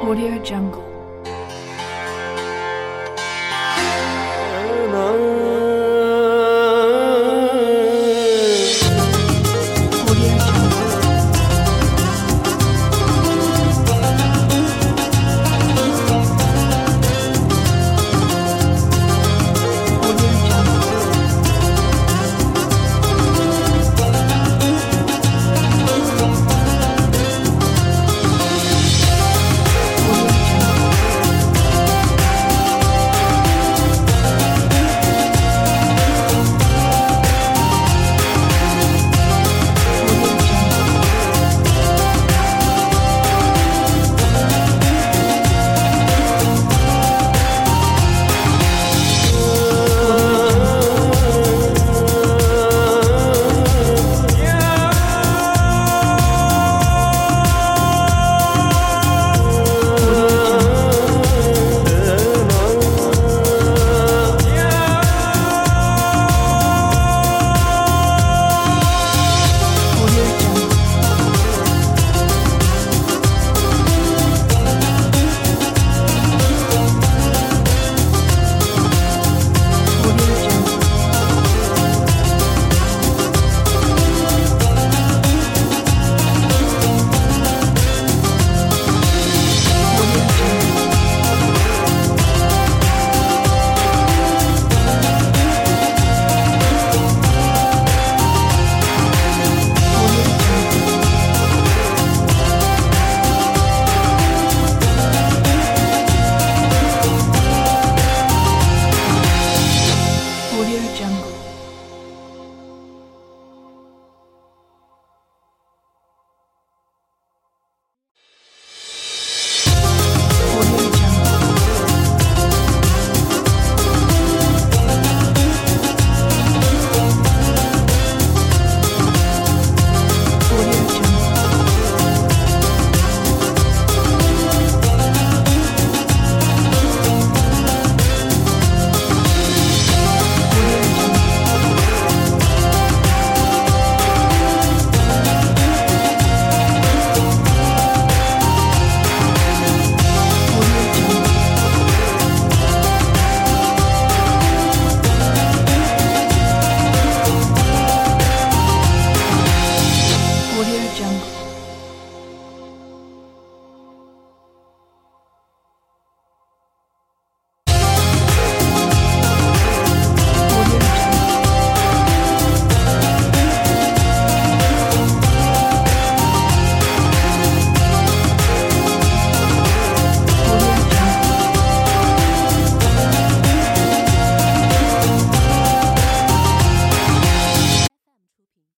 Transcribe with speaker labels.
Speaker 1: Audio Jungle.